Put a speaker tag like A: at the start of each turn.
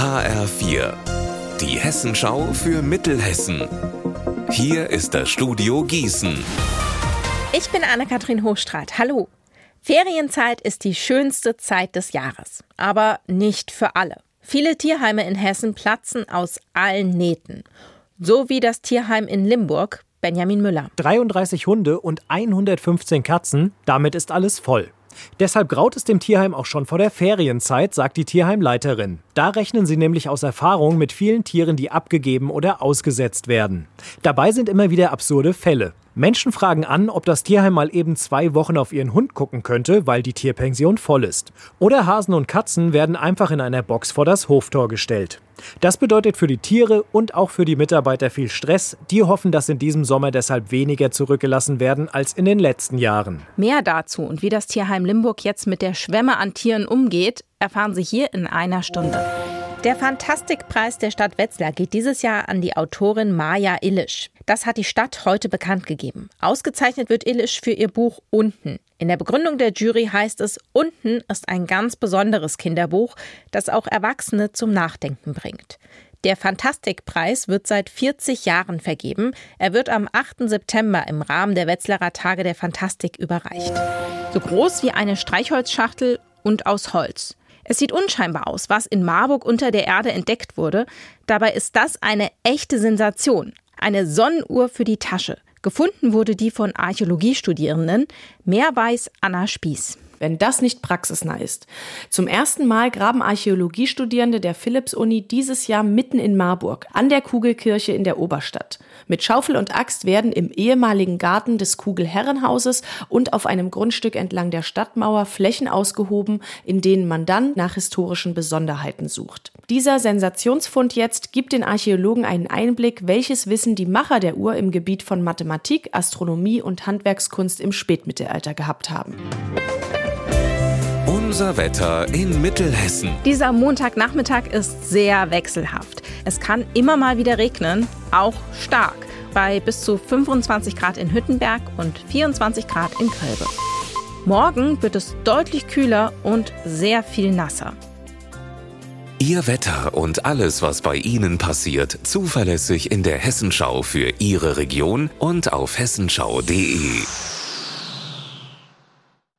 A: HR4, die Hessenschau für Mittelhessen. Hier ist das Studio Gießen.
B: Ich bin Anne-Kathrin Hochstrat. Hallo. Ferienzeit ist die schönste Zeit des Jahres, aber nicht für alle. Viele Tierheime in Hessen platzen aus allen Nähten. So wie das Tierheim in Limburg, Benjamin Müller.
C: 33 Hunde und 115 Katzen, damit ist alles voll. Deshalb graut es dem Tierheim auch schon vor der Ferienzeit, sagt die Tierheimleiterin. Da rechnen sie nämlich aus Erfahrung mit vielen Tieren, die abgegeben oder ausgesetzt werden. Dabei sind immer wieder absurde Fälle. Menschen fragen an, ob das Tierheim mal eben zwei Wochen auf ihren Hund gucken könnte, weil die Tierpension voll ist. Oder Hasen und Katzen werden einfach in einer Box vor das Hoftor gestellt. Das bedeutet für die Tiere und auch für die Mitarbeiter viel Stress. Die hoffen, dass in diesem Sommer deshalb weniger zurückgelassen werden als in den letzten Jahren.
B: Mehr dazu und wie das Tierheim Limburg jetzt mit der Schwemme an Tieren umgeht, erfahren Sie hier in einer Stunde. Der Fantastikpreis der Stadt Wetzlar geht dieses Jahr an die Autorin Maja Illisch. Das hat die Stadt heute bekannt gegeben. Ausgezeichnet wird Illisch für ihr Buch Unten. In der Begründung der Jury heißt es, Unten ist ein ganz besonderes Kinderbuch, das auch Erwachsene zum Nachdenken bringt. Der Fantastikpreis wird seit 40 Jahren vergeben. Er wird am 8. September im Rahmen der Wetzlarer Tage der Fantastik überreicht. So groß wie eine Streichholzschachtel und aus Holz. Es sieht unscheinbar aus, was in Marburg unter der Erde entdeckt wurde. Dabei ist das eine echte Sensation. Eine Sonnenuhr für die Tasche. Gefunden wurde die von Archäologiestudierenden. Mehr weiß Anna Spieß
D: wenn das nicht praxisnah ist. Zum ersten Mal graben Archäologiestudierende der Philipps-Uni dieses Jahr mitten in Marburg, an der Kugelkirche in der Oberstadt. Mit Schaufel und Axt werden im ehemaligen Garten des Kugelherrenhauses und auf einem Grundstück entlang der Stadtmauer Flächen ausgehoben, in denen man dann nach historischen Besonderheiten sucht. Dieser Sensationsfund jetzt gibt den Archäologen einen Einblick, welches Wissen die Macher der Uhr im Gebiet von Mathematik, Astronomie und Handwerkskunst im Spätmittelalter gehabt haben.
A: Unser Wetter in Mittelhessen.
B: Dieser Montagnachmittag ist sehr wechselhaft. Es kann immer mal wieder regnen, auch stark, bei bis zu 25 Grad in Hüttenberg und 24 Grad in Kölbe. Morgen wird es deutlich kühler und sehr viel nasser.
A: Ihr Wetter und alles, was bei Ihnen passiert, zuverlässig in der Hessenschau für Ihre Region und auf hessenschau.de.